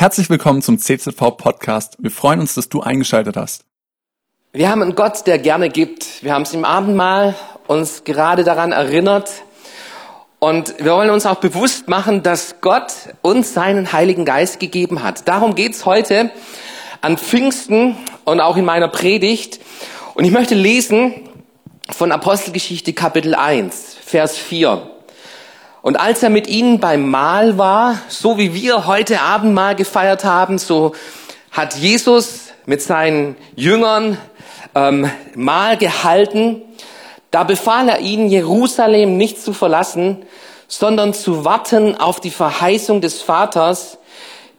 Herzlich willkommen zum CZV Podcast. Wir freuen uns, dass du eingeschaltet hast. Wir haben einen Gott, der gerne gibt. Wir haben es im Abendmahl uns gerade daran erinnert. Und wir wollen uns auch bewusst machen, dass Gott uns seinen Heiligen Geist gegeben hat. Darum geht's heute an Pfingsten und auch in meiner Predigt. Und ich möchte lesen von Apostelgeschichte Kapitel 1, Vers 4. Und als er mit ihnen beim Mahl war, so wie wir heute Abendmahl gefeiert haben, so hat Jesus mit seinen Jüngern ähm, Mahl gehalten. Da befahl er ihnen, Jerusalem nicht zu verlassen, sondern zu warten auf die Verheißung des Vaters,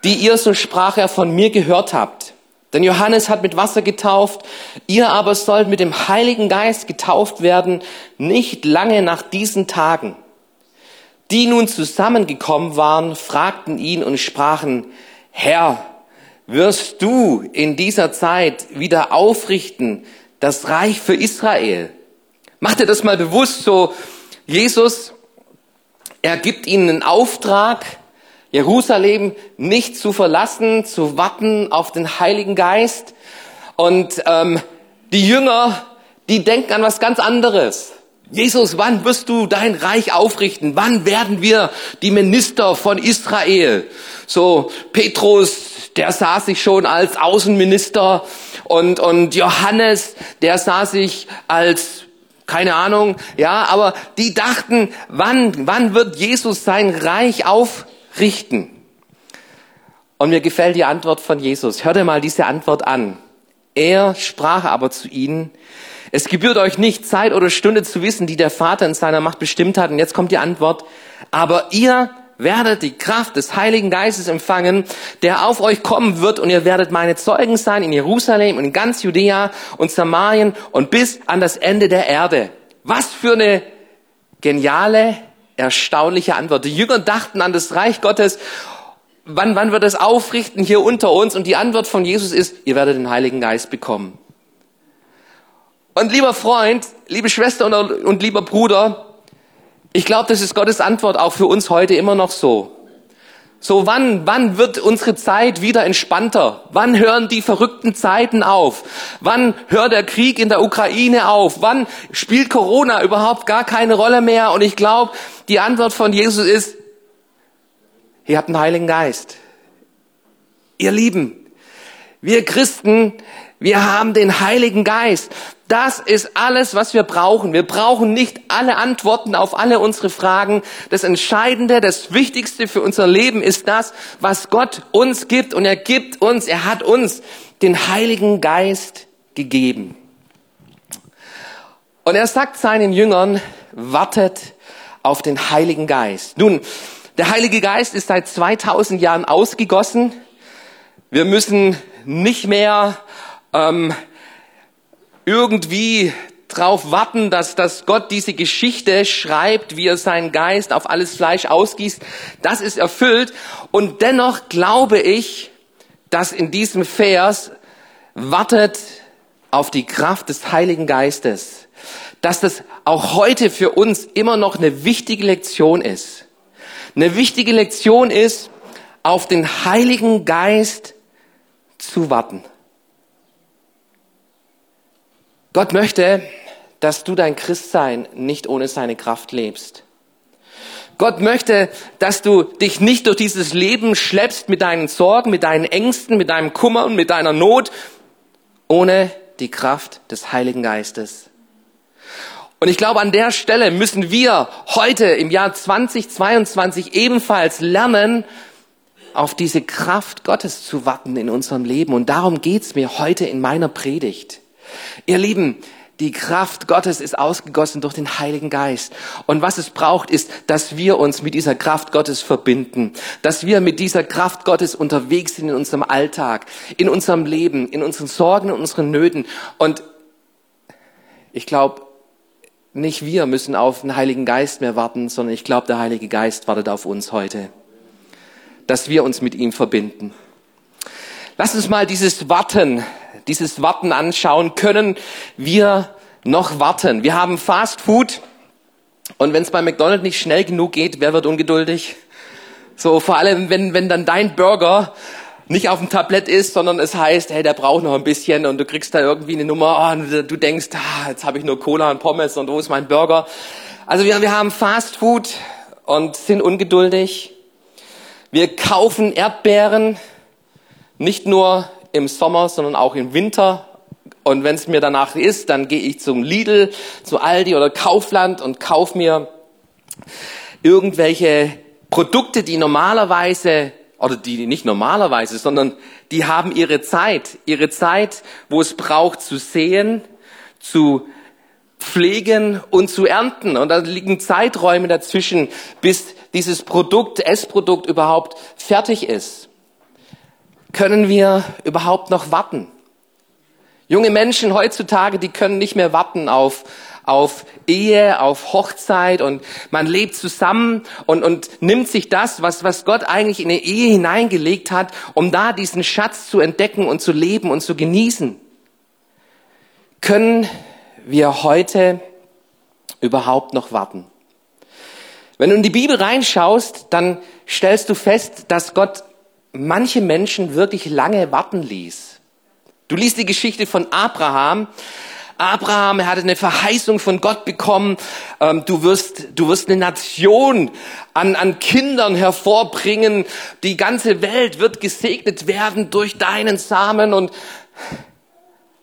die ihr, so sprach er, von mir gehört habt. Denn Johannes hat mit Wasser getauft, ihr aber sollt mit dem Heiligen Geist getauft werden, nicht lange nach diesen Tagen. Die nun zusammengekommen waren, fragten ihn und sprachen, Herr, wirst du in dieser Zeit wieder aufrichten das Reich für Israel? Mach dir das mal bewusst so. Jesus, er gibt ihnen einen Auftrag, Jerusalem nicht zu verlassen, zu warten auf den Heiligen Geist. Und ähm, die Jünger, die denken an was ganz anderes. Jesus, wann wirst du dein Reich aufrichten? Wann werden wir die Minister von Israel? So, Petrus, der sah sich schon als Außenminister und, und Johannes, der sah sich als keine Ahnung, ja, aber die dachten, wann, wann wird Jesus sein Reich aufrichten? Und mir gefällt die Antwort von Jesus. Hör dir mal diese Antwort an. Er sprach aber zu ihnen, es gebührt euch nicht, Zeit oder Stunde zu wissen, die der Vater in seiner Macht bestimmt hat. Und jetzt kommt die Antwort. Aber ihr werdet die Kraft des Heiligen Geistes empfangen, der auf euch kommen wird und ihr werdet meine Zeugen sein in Jerusalem und in ganz Judäa und Samarien und bis an das Ende der Erde. Was für eine geniale, erstaunliche Antwort. Die Jünger dachten an das Reich Gottes. Wann, wann wird es aufrichten hier unter uns? Und die Antwort von Jesus ist, ihr werdet den Heiligen Geist bekommen. Und lieber Freund, liebe Schwester und, und lieber Bruder, ich glaube, das ist Gottes Antwort auch für uns heute immer noch so. So, wann, wann wird unsere Zeit wieder entspannter? Wann hören die verrückten Zeiten auf? Wann hört der Krieg in der Ukraine auf? Wann spielt Corona überhaupt gar keine Rolle mehr? Und ich glaube, die Antwort von Jesus ist, ihr habt einen Heiligen Geist. Ihr Lieben, wir Christen, wir haben den Heiligen Geist. Das ist alles, was wir brauchen. Wir brauchen nicht alle Antworten auf alle unsere Fragen. Das Entscheidende, das Wichtigste für unser Leben ist das, was Gott uns gibt. Und er gibt uns, er hat uns den Heiligen Geist gegeben. Und er sagt seinen Jüngern, wartet auf den Heiligen Geist. Nun, der Heilige Geist ist seit 2000 Jahren ausgegossen. Wir müssen nicht mehr ähm, irgendwie drauf warten, dass, dass Gott diese Geschichte schreibt, wie er seinen Geist auf alles Fleisch ausgießt. Das ist erfüllt. Und dennoch glaube ich, dass in diesem Vers wartet auf die Kraft des Heiligen Geistes, dass das auch heute für uns immer noch eine wichtige Lektion ist. Eine wichtige Lektion ist, auf den Heiligen Geist zu warten. Gott möchte, dass du dein Christsein nicht ohne seine Kraft lebst. Gott möchte, dass du dich nicht durch dieses Leben schleppst mit deinen Sorgen, mit deinen Ängsten, mit deinem Kummer und mit deiner Not, ohne die Kraft des Heiligen Geistes. Und ich glaube, an der Stelle müssen wir heute im Jahr 2022 ebenfalls lernen, auf diese Kraft Gottes zu warten in unserem Leben. Und darum geht's mir heute in meiner Predigt. Ihr Lieben, die Kraft Gottes ist ausgegossen durch den Heiligen Geist. Und was es braucht, ist, dass wir uns mit dieser Kraft Gottes verbinden, dass wir mit dieser Kraft Gottes unterwegs sind in unserem Alltag, in unserem Leben, in unseren Sorgen und unseren Nöten. Und ich glaube, nicht wir müssen auf den Heiligen Geist mehr warten, sondern ich glaube, der Heilige Geist wartet auf uns heute, dass wir uns mit ihm verbinden. Lass uns mal dieses Warten dieses Warten anschauen, können wir noch warten. Wir haben Fast Food und wenn es bei McDonald's nicht schnell genug geht, wer wird ungeduldig? So vor allem, wenn, wenn dann dein Burger nicht auf dem Tablett ist, sondern es heißt, hey, der braucht noch ein bisschen und du kriegst da irgendwie eine Nummer oh, und du denkst, ah, jetzt habe ich nur Cola und Pommes und wo ist mein Burger? Also wir, wir haben Fast Food und sind ungeduldig. Wir kaufen Erdbeeren, nicht nur im Sommer, sondern auch im Winter. Und wenn es mir danach ist, dann gehe ich zum Lidl, zu Aldi oder Kaufland und kauf mir irgendwelche Produkte, die normalerweise oder die nicht normalerweise, sondern die haben ihre Zeit, ihre Zeit, wo es braucht zu sehen, zu pflegen und zu ernten. Und da liegen Zeiträume dazwischen, bis dieses Produkt, Essprodukt überhaupt fertig ist. Können wir überhaupt noch warten? Junge Menschen heutzutage, die können nicht mehr warten auf auf Ehe, auf Hochzeit und man lebt zusammen und, und nimmt sich das, was, was Gott eigentlich in eine Ehe hineingelegt hat, um da diesen Schatz zu entdecken und zu leben und zu genießen. Können wir heute überhaupt noch warten? Wenn du in die Bibel reinschaust, dann stellst du fest, dass Gott manche Menschen wirklich lange warten ließ. Du liest die Geschichte von Abraham Abraham, er hatte eine Verheißung von Gott bekommen. Ähm, du wirst, du wirst eine Nation an, an Kindern hervorbringen. Die ganze Welt wird gesegnet werden durch deinen Samen. Und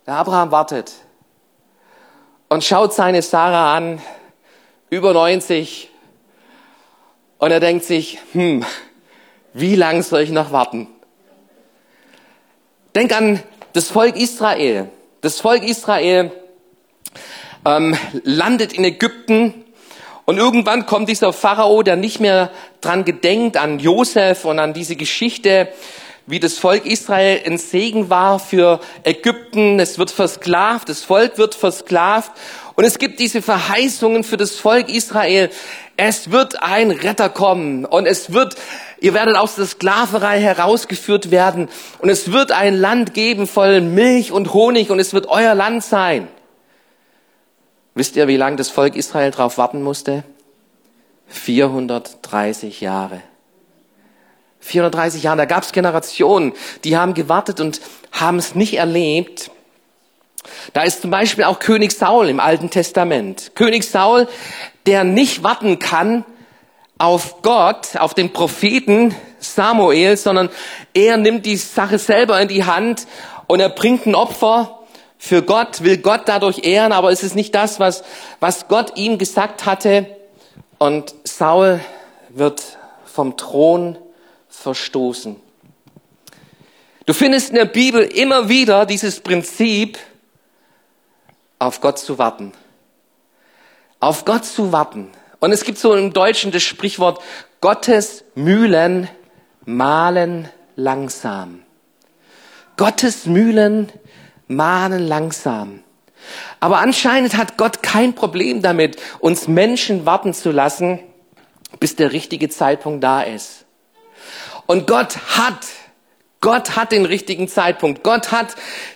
der Abraham wartet und schaut seine Sarah an, über 90. Und er denkt sich, hm, wie lang soll ich noch warten? Denk an das Volk Israel. Das Volk Israel ähm, landet in Ägypten und irgendwann kommt dieser Pharao, der nicht mehr dran gedenkt an Josef und an diese Geschichte, wie das Volk Israel ein Segen war für Ägypten. Es wird versklavt, das Volk wird versklavt. Und es gibt diese Verheißungen für das Volk Israel. Es wird ein Retter kommen und es wird, ihr werdet aus der Sklaverei herausgeführt werden und es wird ein Land geben voll Milch und Honig und es wird euer Land sein. Wisst ihr, wie lange das Volk Israel darauf warten musste? 430 Jahre. 430 Jahre, da gab es Generationen, die haben gewartet und haben es nicht erlebt. Da ist zum Beispiel auch König Saul im Alten Testament. König Saul, der nicht warten kann auf Gott, auf den Propheten Samuel, sondern er nimmt die Sache selber in die Hand und er bringt ein Opfer für Gott, will Gott dadurch ehren, aber es ist nicht das, was, was Gott ihm gesagt hatte. Und Saul wird vom Thron verstoßen. Du findest in der Bibel immer wieder dieses Prinzip, auf Gott zu warten. Auf Gott zu warten. Und es gibt so im Deutschen das Sprichwort, Gottes Mühlen mahlen langsam. Gottes Mühlen mahnen langsam. Aber anscheinend hat Gott kein Problem damit, uns Menschen warten zu lassen, bis der richtige Zeitpunkt da ist. Und Gott hat, Gott hat den richtigen Zeitpunkt. Gott hat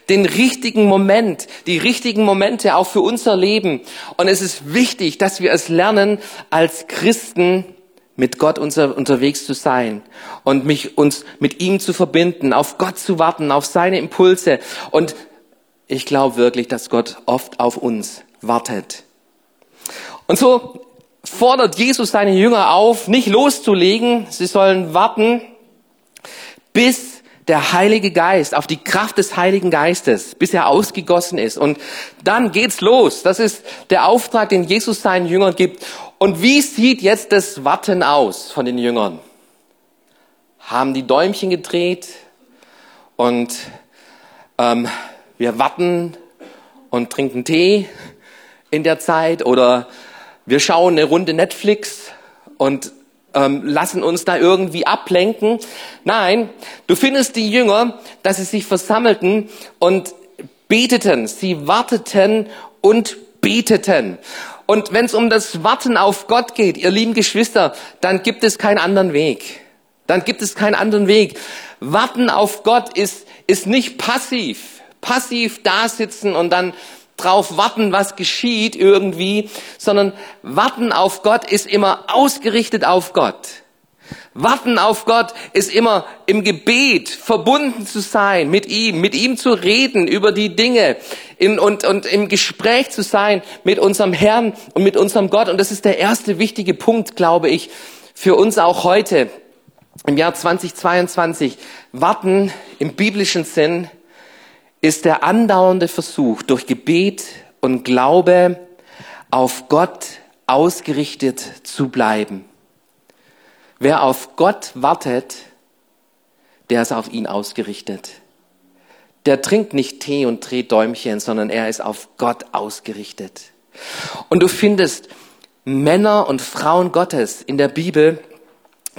den richtigen Moment, die richtigen Momente auch für unser Leben. Und es ist wichtig, dass wir es lernen, als Christen mit Gott unser, unterwegs zu sein und mich, uns mit ihm zu verbinden, auf Gott zu warten, auf seine Impulse und ich glaube wirklich, dass Gott oft auf uns wartet. Und so fordert Jesus seine Jünger auf, nicht loszulegen. Sie sollen warten, bis der Heilige Geist, auf die Kraft des Heiligen Geistes, bis er ausgegossen ist. Und dann geht's los. Das ist der Auftrag, den Jesus seinen Jüngern gibt. Und wie sieht jetzt das Warten aus von den Jüngern? Haben die Däumchen gedreht und ähm, wir warten und trinken Tee in der Zeit oder wir schauen eine Runde Netflix und ähm, lassen uns da irgendwie ablenken. Nein, du findest die Jünger, dass sie sich versammelten und beteten. Sie warteten und beteten. Und wenn es um das Warten auf Gott geht, ihr lieben Geschwister, dann gibt es keinen anderen Weg. Dann gibt es keinen anderen Weg. Warten auf Gott ist, ist nicht passiv passiv dasitzen und dann drauf warten, was geschieht irgendwie, sondern warten auf Gott ist immer ausgerichtet auf Gott. Warten auf Gott ist immer im Gebet verbunden zu sein mit ihm, mit ihm zu reden über die Dinge in, und, und im Gespräch zu sein mit unserem Herrn und mit unserem Gott. Und das ist der erste wichtige Punkt, glaube ich, für uns auch heute im Jahr 2022. Warten im biblischen Sinn ist der andauernde Versuch, durch Gebet und Glaube auf Gott ausgerichtet zu bleiben. Wer auf Gott wartet, der ist auf ihn ausgerichtet. Der trinkt nicht Tee und dreht Däumchen, sondern er ist auf Gott ausgerichtet. Und du findest Männer und Frauen Gottes in der Bibel,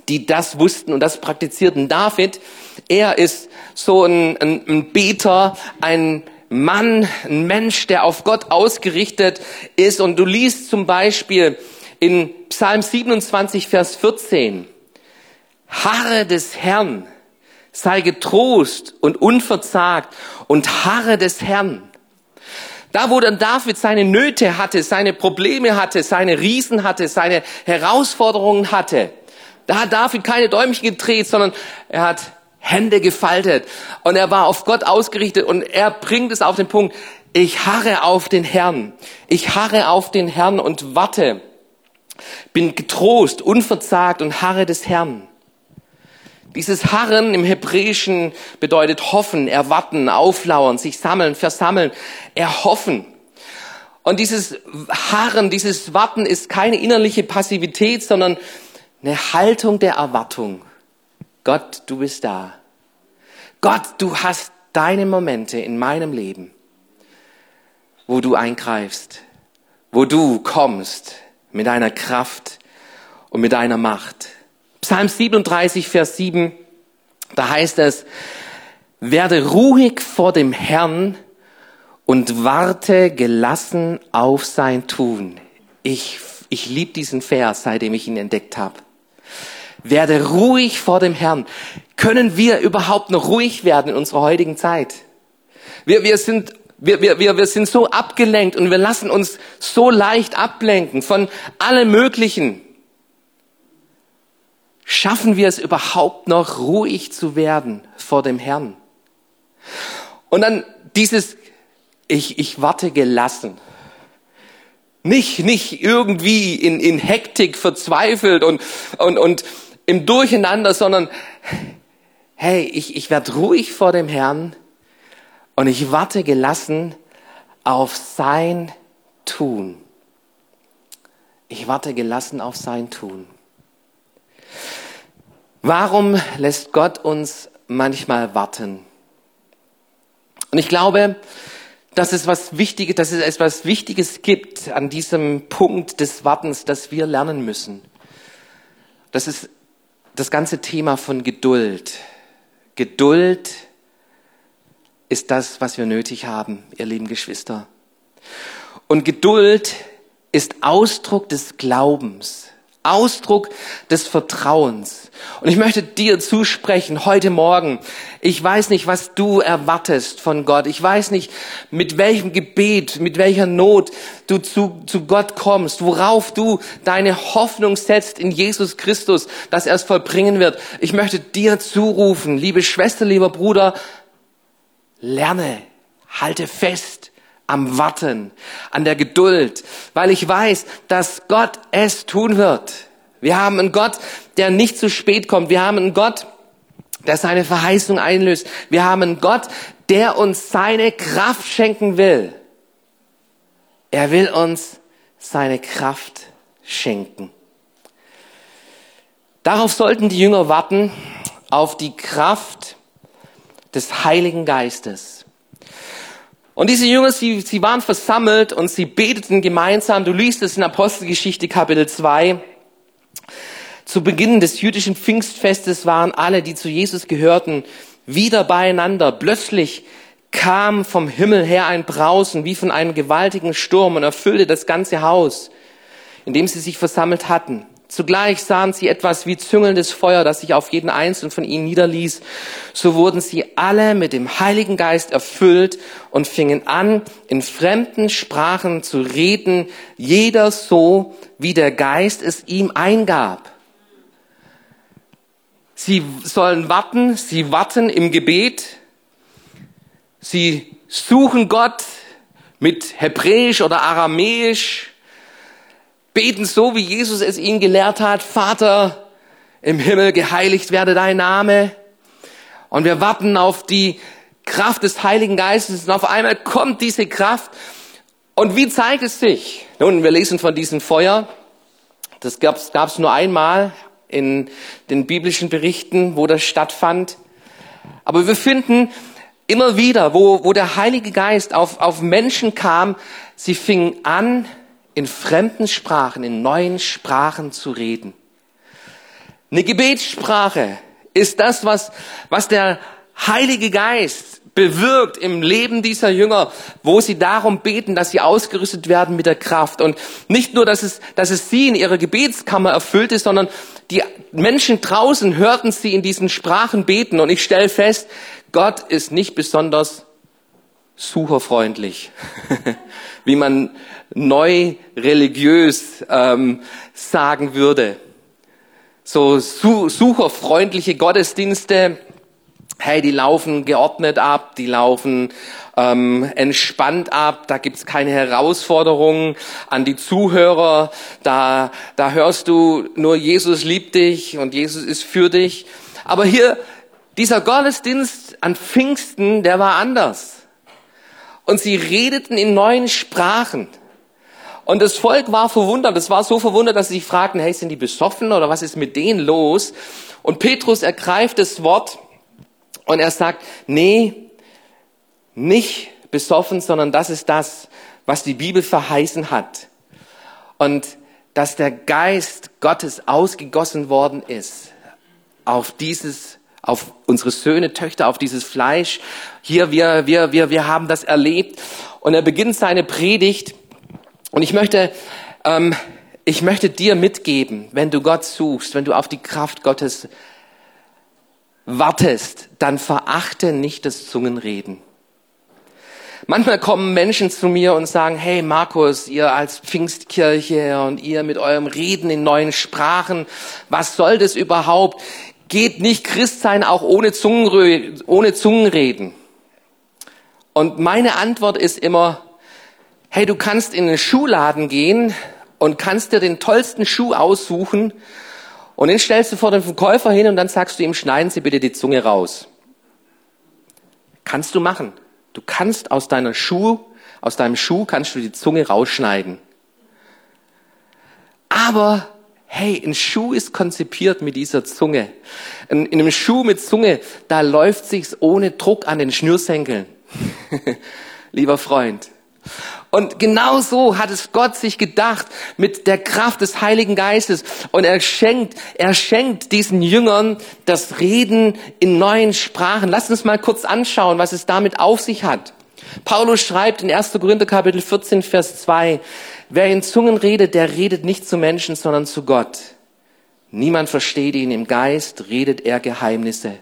die das wussten und das praktizierten. David, er ist so ein, ein, ein Beter, ein Mann, ein Mensch, der auf Gott ausgerichtet ist. Und du liest zum Beispiel in Psalm 27, Vers 14, Harre des Herrn, sei getrost und unverzagt und harre des Herrn. Da, wo dann David seine Nöte hatte, seine Probleme hatte, seine Riesen hatte, seine Herausforderungen hatte, da hat David keine Däumchen gedreht, sondern er hat Hände gefaltet und er war auf Gott ausgerichtet und er bringt es auf den Punkt, ich harre auf den Herrn, ich harre auf den Herrn und warte, bin getrost, unverzagt und harre des Herrn. Dieses Harren im Hebräischen bedeutet hoffen, erwarten, auflauern, sich sammeln, versammeln, erhoffen. Und dieses Harren, dieses Warten ist keine innerliche Passivität, sondern eine Haltung der Erwartung. Gott, du bist da. Gott, du hast deine Momente in meinem Leben, wo du eingreifst, wo du kommst mit deiner Kraft und mit deiner Macht. Psalm 37, Vers 7, da heißt es, werde ruhig vor dem Herrn und warte gelassen auf sein Tun. Ich, ich liebe diesen Vers, seitdem ich ihn entdeckt habe. Werde ruhig vor dem Herrn. Können wir überhaupt noch ruhig werden in unserer heutigen Zeit? Wir, wir sind wir, wir, wir, sind so abgelenkt und wir lassen uns so leicht ablenken von allem Möglichen. Schaffen wir es überhaupt noch, ruhig zu werden vor dem Herrn? Und dann dieses, ich, ich warte gelassen. Nicht, nicht irgendwie in, in Hektik verzweifelt und, und, und im Durcheinander, sondern hey, ich, ich werde ruhig vor dem Herrn und ich warte gelassen auf sein Tun. Ich warte gelassen auf sein Tun. Warum lässt Gott uns manchmal warten? Und ich glaube, dass es was Wichtiges, dass es etwas Wichtiges gibt an diesem Punkt des Wartens, das wir lernen müssen. Das ist das ganze Thema von Geduld. Geduld ist das, was wir nötig haben, ihr lieben Geschwister. Und Geduld ist Ausdruck des Glaubens. Ausdruck des Vertrauens. Und ich möchte dir zusprechen heute Morgen. Ich weiß nicht, was du erwartest von Gott. Ich weiß nicht, mit welchem Gebet, mit welcher Not du zu, zu Gott kommst, worauf du deine Hoffnung setzt in Jesus Christus, dass er es vollbringen wird. Ich möchte dir zurufen, liebe Schwester, lieber Bruder, lerne, halte fest am Warten, an der Geduld, weil ich weiß, dass Gott es tun wird. Wir haben einen Gott, der nicht zu spät kommt. Wir haben einen Gott, der seine Verheißung einlöst. Wir haben einen Gott, der uns seine Kraft schenken will. Er will uns seine Kraft schenken. Darauf sollten die Jünger warten, auf die Kraft des Heiligen Geistes. Und diese Jünger, sie, sie waren versammelt und sie beteten gemeinsam. Du liest es in Apostelgeschichte Kapitel 2. Zu Beginn des jüdischen Pfingstfestes waren alle, die zu Jesus gehörten, wieder beieinander. Plötzlich kam vom Himmel her ein Brausen wie von einem gewaltigen Sturm und erfüllte das ganze Haus, in dem sie sich versammelt hatten. Zugleich sahen sie etwas wie züngelndes Feuer, das sich auf jeden einzelnen von ihnen niederließ. So wurden sie alle mit dem Heiligen Geist erfüllt und fingen an, in fremden Sprachen zu reden, jeder so, wie der Geist es ihm eingab. Sie sollen warten, sie warten im Gebet, sie suchen Gott mit Hebräisch oder Aramäisch, beten so, wie Jesus es ihnen gelehrt hat, Vater im Himmel, geheiligt werde dein Name. Und wir warten auf die Kraft des Heiligen Geistes und auf einmal kommt diese Kraft. Und wie zeigt es sich? Nun, wir lesen von diesem Feuer. Das gab es nur einmal in den biblischen Berichten, wo das stattfand. Aber wir finden immer wieder, wo, wo der Heilige Geist auf, auf Menschen kam, sie fingen an, in fremden Sprachen, in neuen Sprachen zu reden. Eine Gebetssprache ist das, was, was der Heilige Geist bewirkt im Leben dieser Jünger, wo sie darum beten, dass sie ausgerüstet werden mit der Kraft. Und nicht nur, dass es, dass es sie in ihrer Gebetskammer erfüllte, sondern die Menschen draußen hörten sie in diesen Sprachen beten. Und ich stelle fest, Gott ist nicht besonders sucherfreundlich, wie man neu religiös ähm, sagen würde. So su sucherfreundliche Gottesdienste, hey, die laufen geordnet ab, die laufen ähm, entspannt ab, da gibt's keine Herausforderungen an die Zuhörer, da, da hörst du nur, Jesus liebt dich und Jesus ist für dich. Aber hier, dieser Gottesdienst an Pfingsten, der war anders. Und sie redeten in neuen Sprachen. Und das Volk war verwundert. Es war so verwundert, dass sie sich fragten, hey, sind die besoffen oder was ist mit denen los? Und Petrus ergreift das Wort und er sagt, nee, nicht besoffen, sondern das ist das, was die Bibel verheißen hat. Und dass der Geist Gottes ausgegossen worden ist auf dieses, auf unsere Söhne, Töchter, auf dieses Fleisch. Hier, wir, wir, wir, wir haben das erlebt. Und er beginnt seine Predigt. Und ich möchte, ähm, ich möchte dir mitgeben, wenn du Gott suchst, wenn du auf die Kraft Gottes wartest, dann verachte nicht das Zungenreden. Manchmal kommen Menschen zu mir und sagen, hey Markus, ihr als Pfingstkirche und ihr mit eurem Reden in neuen Sprachen, was soll das überhaupt? Geht nicht Christsein auch ohne, Zungenrö ohne Zungenreden? Und meine Antwort ist immer, hey, du kannst in den Schuhladen gehen und kannst dir den tollsten Schuh aussuchen und den stellst du vor den Verkäufer hin und dann sagst du ihm, schneiden Sie bitte die Zunge raus. Kannst du machen. Du kannst aus deiner Schuh, aus deinem Schuh kannst du die Zunge rausschneiden. Aber hey, ein Schuh ist konzipiert mit dieser Zunge. In, in einem Schuh mit Zunge, da läuft sich's ohne Druck an den Schnürsenkeln. Lieber Freund. Und genau so hat es Gott sich gedacht mit der Kraft des Heiligen Geistes. Und er schenkt, er schenkt diesen Jüngern das Reden in neuen Sprachen. Lasst uns mal kurz anschauen, was es damit auf sich hat. Paulus schreibt in 1. Korinther Kapitel 14, Vers 2, wer in Zungen redet, der redet nicht zu Menschen, sondern zu Gott. Niemand versteht ihn im Geist, redet er Geheimnisse.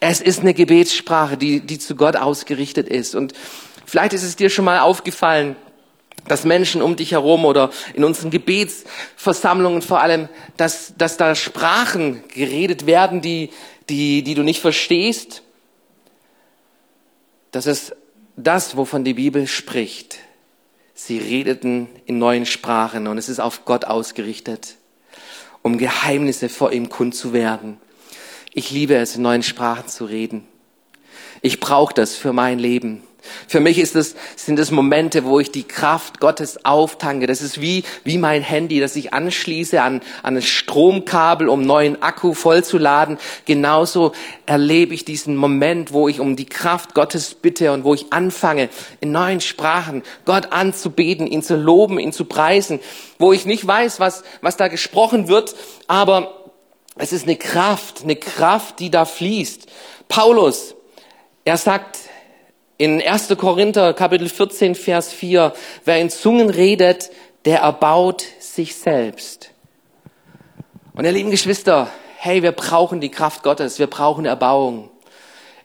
Es ist eine Gebetssprache, die, die zu Gott ausgerichtet ist. Und Vielleicht ist es dir schon mal aufgefallen, dass Menschen um dich herum oder in unseren Gebetsversammlungen vor allem, dass, dass da Sprachen geredet werden, die, die, die du nicht verstehst. Das ist das, wovon die Bibel spricht. Sie redeten in neuen Sprachen und es ist auf Gott ausgerichtet, um Geheimnisse vor ihm kund zu werden. Ich liebe es, in neuen Sprachen zu reden. Ich brauche das für mein Leben. Für mich ist es, sind es Momente, wo ich die Kraft Gottes auftanke. Das ist wie, wie mein Handy, das ich anschließe an, an ein Stromkabel, um neuen Akku vollzuladen. Genauso erlebe ich diesen Moment, wo ich um die Kraft Gottes bitte und wo ich anfange, in neuen Sprachen Gott anzubeten, ihn zu loben, ihn zu preisen, wo ich nicht weiß, was, was da gesprochen wird, aber es ist eine Kraft, eine Kraft, die da fließt. Paulus, er sagt, in 1. Korinther Kapitel 14, Vers 4, wer in Zungen redet, der erbaut sich selbst. Und ihr lieben Geschwister, hey, wir brauchen die Kraft Gottes, wir brauchen Erbauung.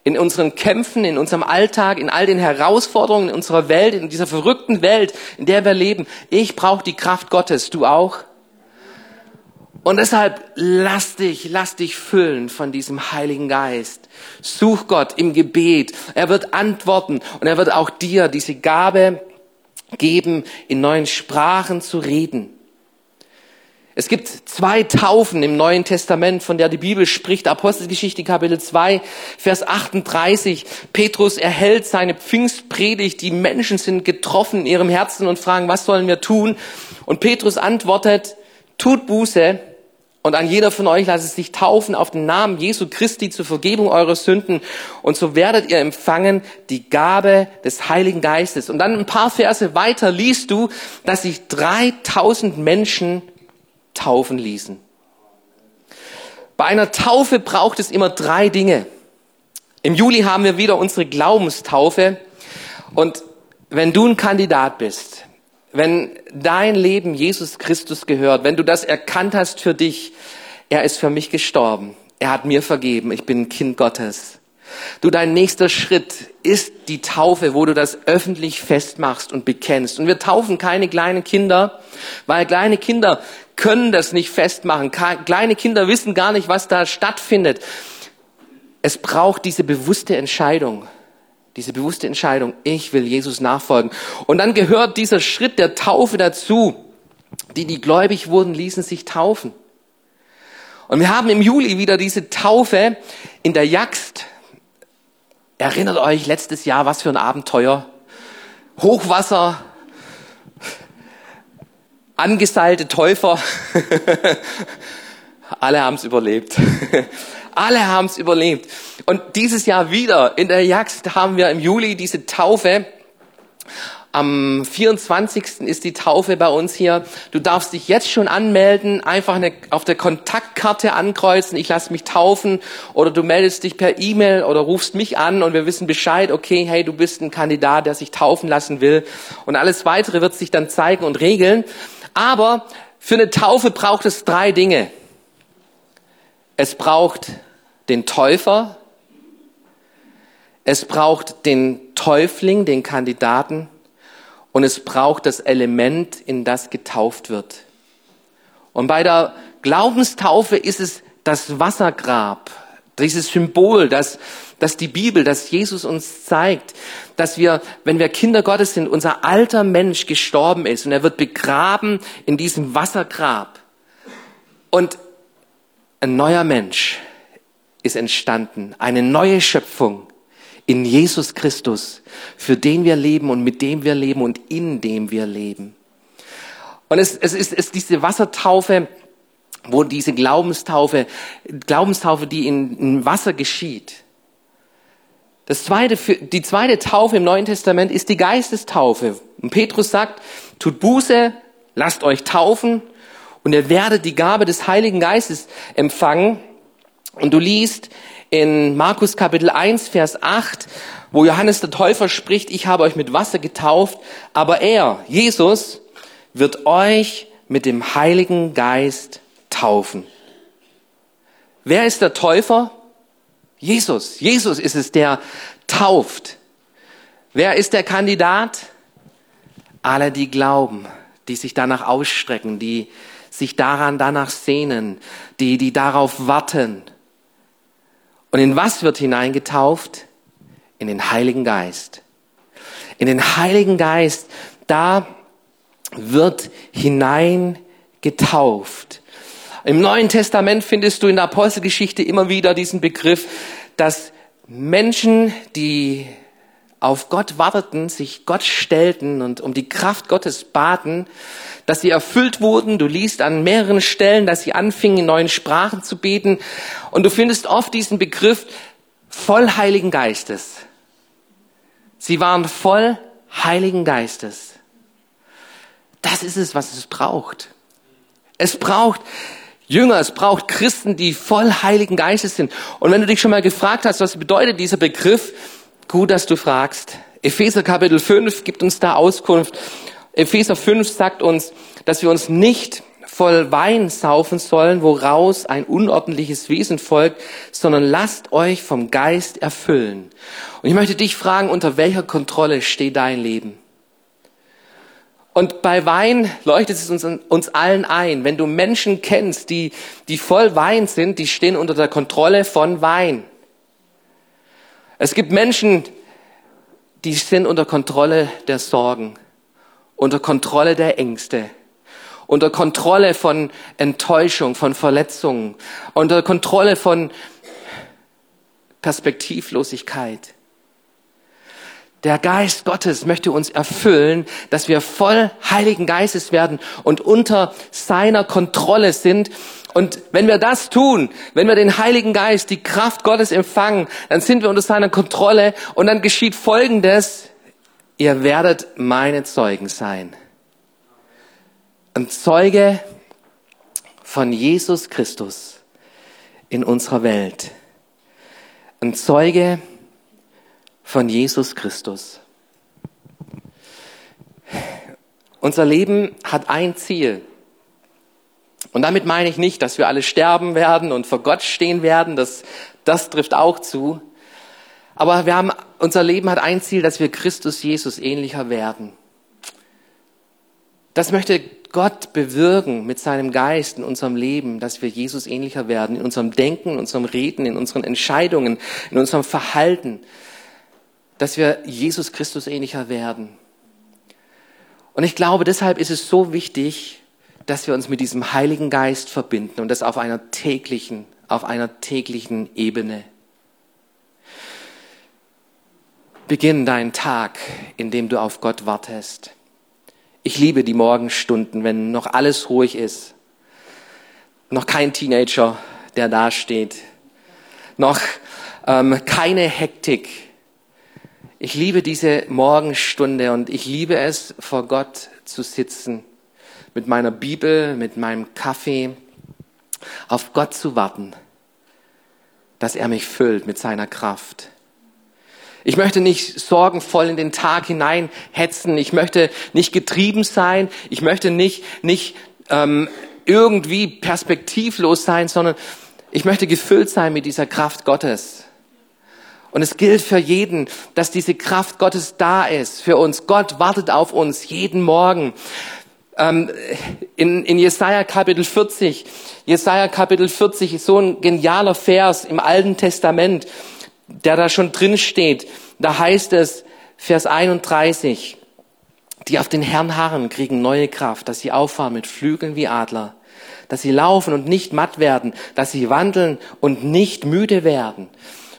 In unseren Kämpfen, in unserem Alltag, in all den Herausforderungen in unserer Welt, in dieser verrückten Welt, in der wir leben. Ich brauche die Kraft Gottes, du auch. Und deshalb lass dich, lass dich füllen von diesem Heiligen Geist. Such Gott im Gebet. Er wird antworten und er wird auch dir diese Gabe geben, in neuen Sprachen zu reden. Es gibt zwei Taufen im Neuen Testament, von der die Bibel spricht. Apostelgeschichte Kapitel 2, Vers 38. Petrus erhält seine Pfingstpredigt. Die Menschen sind getroffen in ihrem Herzen und fragen, was sollen wir tun? Und Petrus antwortet, tut Buße und an jeder von euch lasst es sich taufen auf den Namen Jesu Christi zur Vergebung eurer Sünden. Und so werdet ihr empfangen die Gabe des Heiligen Geistes. Und dann ein paar Verse weiter liest du, dass sich 3000 Menschen taufen ließen. Bei einer Taufe braucht es immer drei Dinge. Im Juli haben wir wieder unsere Glaubenstaufe. Und wenn du ein Kandidat bist, wenn dein Leben Jesus Christus gehört, wenn du das erkannt hast für dich, er ist für mich gestorben, er hat mir vergeben, ich bin Kind Gottes. Du, dein nächster Schritt ist die Taufe, wo du das öffentlich festmachst und bekennst. Und wir taufen keine kleinen Kinder, weil kleine Kinder können das nicht festmachen. Kleine Kinder wissen gar nicht, was da stattfindet. Es braucht diese bewusste Entscheidung. Diese bewusste Entscheidung, ich will Jesus nachfolgen. Und dann gehört dieser Schritt der Taufe dazu. Die, die gläubig wurden, ließen sich taufen. Und wir haben im Juli wieder diese Taufe in der Jagd. Erinnert euch letztes Jahr, was für ein Abenteuer. Hochwasser, angeseilte Täufer. Alle haben es überlebt. Alle haben es überlebt. Und dieses Jahr wieder in der Jagd haben wir im Juli diese Taufe. Am 24. ist die Taufe bei uns hier. Du darfst dich jetzt schon anmelden, einfach eine, auf der Kontaktkarte ankreuzen, ich lasse mich taufen oder du meldest dich per E-Mail oder rufst mich an und wir wissen Bescheid, okay, hey, du bist ein Kandidat, der sich taufen lassen will und alles weitere wird sich dann zeigen und regeln. Aber für eine Taufe braucht es drei Dinge. Es braucht den Täufer, es braucht den Täufling, den Kandidaten und es braucht das Element, in das getauft wird. Und bei der Glaubenstaufe ist es das Wassergrab, dieses Symbol, das, das die Bibel, das Jesus uns zeigt, dass wir, wenn wir Kinder Gottes sind, unser alter Mensch gestorben ist und er wird begraben in diesem Wassergrab. Und ein neuer Mensch ist entstanden, eine neue Schöpfung in Jesus Christus, für den wir leben und mit dem wir leben und in dem wir leben. Und es, es ist, es diese Wassertaufe, wo diese Glaubenstaufe, Glaubenstaufe, die in, in Wasser geschieht. Das zweite, die zweite Taufe im Neuen Testament ist die Geistestaufe. Und Petrus sagt, tut Buße, lasst euch taufen und ihr werdet die Gabe des Heiligen Geistes empfangen. Und du liest in Markus Kapitel 1, Vers 8, wo Johannes der Täufer spricht, ich habe euch mit Wasser getauft, aber er, Jesus, wird euch mit dem Heiligen Geist taufen. Wer ist der Täufer? Jesus. Jesus ist es, der tauft. Wer ist der Kandidat? Alle, die glauben, die sich danach ausstrecken, die sich daran danach sehnen, die, die darauf warten. Und in was wird hineingetauft? In den Heiligen Geist. In den Heiligen Geist, da wird hineingetauft. Im Neuen Testament findest du in der Apostelgeschichte immer wieder diesen Begriff, dass Menschen, die auf Gott warteten, sich Gott stellten und um die Kraft Gottes baten, dass sie erfüllt wurden. Du liest an mehreren Stellen, dass sie anfingen, in neuen Sprachen zu beten. Und du findest oft diesen Begriff voll Heiligen Geistes. Sie waren voll Heiligen Geistes. Das ist es, was es braucht. Es braucht Jünger, es braucht Christen, die voll Heiligen Geistes sind. Und wenn du dich schon mal gefragt hast, was bedeutet dieser Begriff, gut, dass du fragst. Epheser Kapitel 5 gibt uns da Auskunft. Epheser 5 sagt uns, dass wir uns nicht voll Wein saufen sollen, woraus ein unordentliches Wesen folgt, sondern lasst euch vom Geist erfüllen. Und ich möchte dich fragen, unter welcher Kontrolle steht dein Leben? Und bei Wein leuchtet es uns, uns allen ein. Wenn du Menschen kennst, die, die voll Wein sind, die stehen unter der Kontrolle von Wein. Es gibt Menschen, die sind unter Kontrolle der Sorgen, unter Kontrolle der Ängste, unter Kontrolle von Enttäuschung, von Verletzungen, unter Kontrolle von Perspektivlosigkeit. Der Geist Gottes möchte uns erfüllen, dass wir voll Heiligen Geistes werden und unter seiner Kontrolle sind. Und wenn wir das tun, wenn wir den Heiligen Geist, die Kraft Gottes empfangen, dann sind wir unter seiner Kontrolle und dann geschieht Folgendes. Ihr werdet meine Zeugen sein. Ein Zeuge von Jesus Christus in unserer Welt. Ein Zeuge von Jesus Christus. Unser Leben hat ein Ziel. Und damit meine ich nicht, dass wir alle sterben werden und vor Gott stehen werden. Das, das trifft auch zu. Aber wir haben, unser Leben hat ein Ziel, dass wir Christus Jesus ähnlicher werden. Das möchte Gott bewirken mit seinem Geist in unserem Leben, dass wir Jesus ähnlicher werden, in unserem Denken, in unserem Reden, in unseren Entscheidungen, in unserem Verhalten dass wir Jesus Christus ähnlicher werden. Und ich glaube, deshalb ist es so wichtig, dass wir uns mit diesem Heiligen Geist verbinden und das auf einer täglichen, auf einer täglichen Ebene. Beginn deinen Tag, indem du auf Gott wartest. Ich liebe die Morgenstunden, wenn noch alles ruhig ist. Noch kein Teenager, der da steht. Noch ähm, keine Hektik ich liebe diese Morgenstunde und ich liebe es, vor Gott zu sitzen, mit meiner Bibel, mit meinem Kaffee, auf Gott zu warten, dass er mich füllt mit seiner Kraft. Ich möchte nicht sorgenvoll in den Tag hinein hetzen. Ich möchte nicht getrieben sein. Ich möchte nicht, nicht ähm, irgendwie perspektivlos sein, sondern ich möchte gefüllt sein mit dieser Kraft Gottes. Und es gilt für jeden, dass diese Kraft Gottes da ist für uns. Gott wartet auf uns jeden Morgen. Ähm, in, in Jesaja Kapitel 40, Jesaja Kapitel 40 ist so ein genialer Vers im Alten Testament, der da schon drin steht. Da heißt es, Vers 31, die auf den Herrn harren, kriegen neue Kraft, dass sie auffahren mit Flügeln wie Adler, dass sie laufen und nicht matt werden, dass sie wandeln und nicht müde werden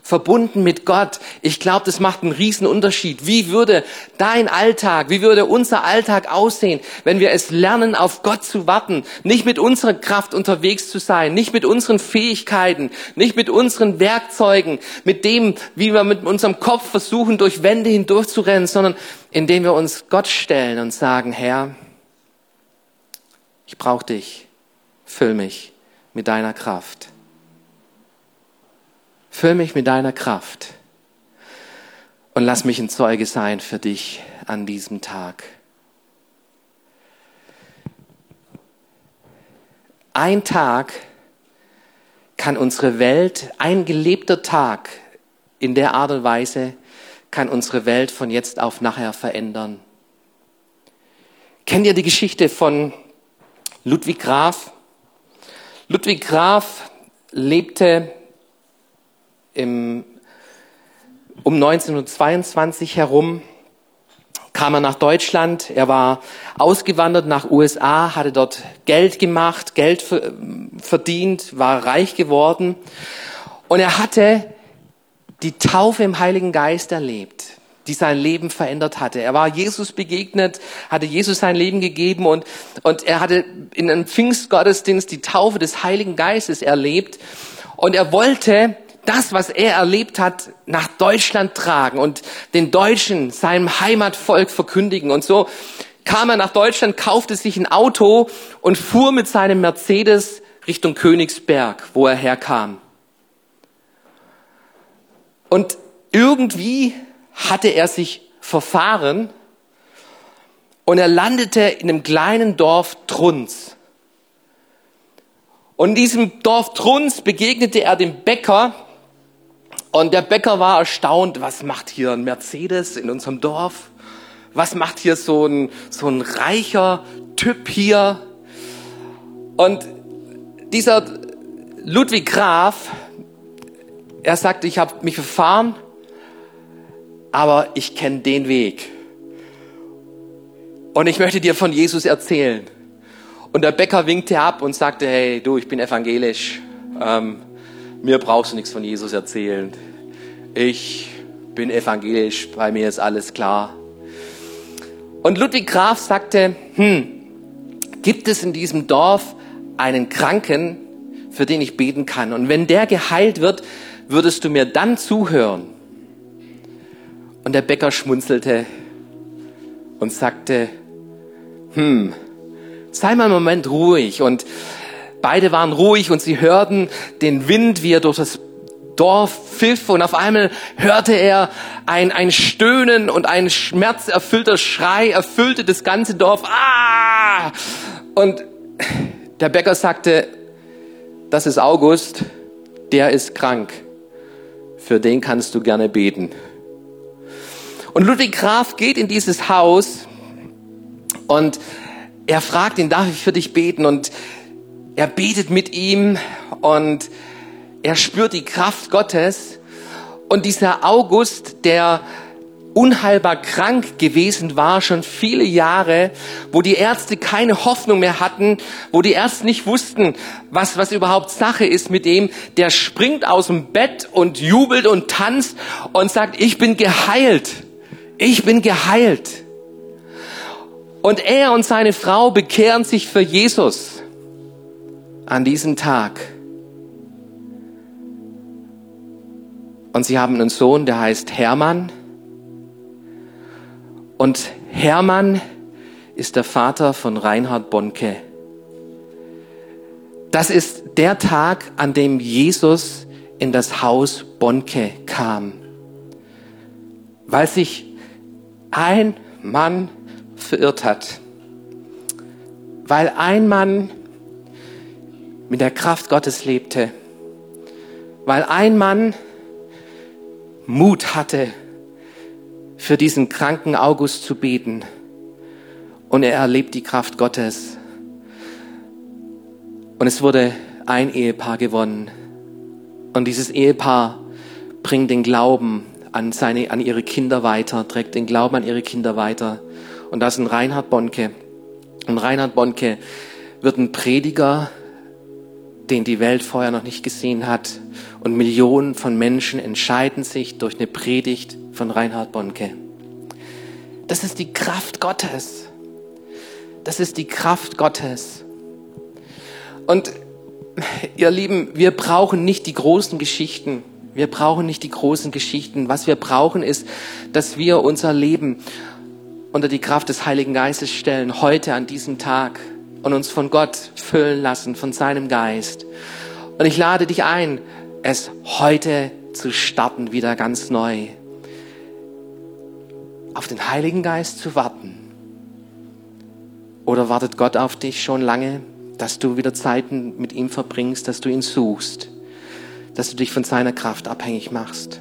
verbunden mit Gott. Ich glaube, das macht einen riesen Unterschied. Wie würde dein Alltag, wie würde unser Alltag aussehen, wenn wir es lernen, auf Gott zu warten, nicht mit unserer Kraft unterwegs zu sein, nicht mit unseren Fähigkeiten, nicht mit unseren Werkzeugen, mit dem, wie wir mit unserem Kopf versuchen, durch Wände hindurchzurennen, sondern indem wir uns Gott stellen und sagen, Herr, ich brauche dich, füll mich mit deiner Kraft. Füll mich mit deiner Kraft und lass mich ein Zeuge sein für dich an diesem Tag. Ein Tag kann unsere Welt, ein gelebter Tag in der Art und Weise kann unsere Welt von jetzt auf nachher verändern. Kennt ihr die Geschichte von Ludwig Graf? Ludwig Graf lebte im, um 1922 herum kam er nach Deutschland. Er war ausgewandert nach USA, hatte dort Geld gemacht, Geld verdient, war reich geworden. Und er hatte die Taufe im Heiligen Geist erlebt, die sein Leben verändert hatte. Er war Jesus begegnet, hatte Jesus sein Leben gegeben und, und er hatte in einem Pfingstgottesdienst die Taufe des Heiligen Geistes erlebt. Und er wollte das, was er erlebt hat, nach Deutschland tragen und den Deutschen, seinem Heimatvolk verkündigen. Und so kam er nach Deutschland, kaufte sich ein Auto und fuhr mit seinem Mercedes Richtung Königsberg, wo er herkam. Und irgendwie hatte er sich verfahren und er landete in einem kleinen Dorf Trunz. Und in diesem Dorf Trunz begegnete er dem Bäcker, und der Bäcker war erstaunt, was macht hier ein Mercedes in unserem Dorf? was macht hier so ein, so ein reicher Typ hier? Und dieser Ludwig Graf, er sagte, ich habe mich verfahren, aber ich kenne den Weg. Und ich möchte dir von Jesus erzählen. Und der Bäcker winkte ab und sagte, hey, du, ich bin evangelisch. Ähm, mir brauchst du nichts von Jesus erzählen. Ich bin evangelisch, bei mir ist alles klar. Und Ludwig Graf sagte, hm, gibt es in diesem Dorf einen Kranken, für den ich beten kann? Und wenn der geheilt wird, würdest du mir dann zuhören? Und der Bäcker schmunzelte und sagte, hm, sei mal einen Moment ruhig. Und beide waren ruhig und sie hörten den Wind, wie er durch das Dorf pfiff und auf einmal hörte er ein, ein Stöhnen und ein schmerzerfüllter Schrei erfüllte das ganze Dorf. Ah! Und der Bäcker sagte, das ist August, der ist krank. Für den kannst du gerne beten. Und Ludwig Graf geht in dieses Haus und er fragt ihn, darf ich für dich beten? Und er betet mit ihm und er spürt die Kraft Gottes. Und dieser August, der unheilbar krank gewesen war, schon viele Jahre, wo die Ärzte keine Hoffnung mehr hatten, wo die Ärzte nicht wussten, was, was überhaupt Sache ist mit dem, der springt aus dem Bett und jubelt und tanzt und sagt, ich bin geheilt. Ich bin geheilt. Und er und seine Frau bekehren sich für Jesus an diesem Tag. Und sie haben einen Sohn, der heißt Hermann. Und Hermann ist der Vater von Reinhard Bonke. Das ist der Tag, an dem Jesus in das Haus Bonke kam, weil sich ein Mann verirrt hat, weil ein Mann mit der Kraft Gottes lebte, weil ein Mann Mut hatte, für diesen kranken August zu beten. Und er erlebt die Kraft Gottes. Und es wurde ein Ehepaar gewonnen. Und dieses Ehepaar bringt den Glauben an, seine, an ihre Kinder weiter, trägt den Glauben an ihre Kinder weiter. Und das ist ein Reinhard Bonke. Und Reinhard Bonke wird ein Prediger, den die Welt vorher noch nicht gesehen hat. Und Millionen von Menschen entscheiden sich durch eine Predigt von Reinhard Bonke. Das ist die Kraft Gottes. Das ist die Kraft Gottes. Und ihr Lieben, wir brauchen nicht die großen Geschichten. Wir brauchen nicht die großen Geschichten. Was wir brauchen ist, dass wir unser Leben unter die Kraft des Heiligen Geistes stellen, heute an diesem Tag und uns von Gott füllen lassen, von seinem Geist. Und ich lade dich ein, es heute zu starten, wieder ganz neu. Auf den Heiligen Geist zu warten. Oder wartet Gott auf dich schon lange, dass du wieder Zeiten mit ihm verbringst, dass du ihn suchst, dass du dich von seiner Kraft abhängig machst.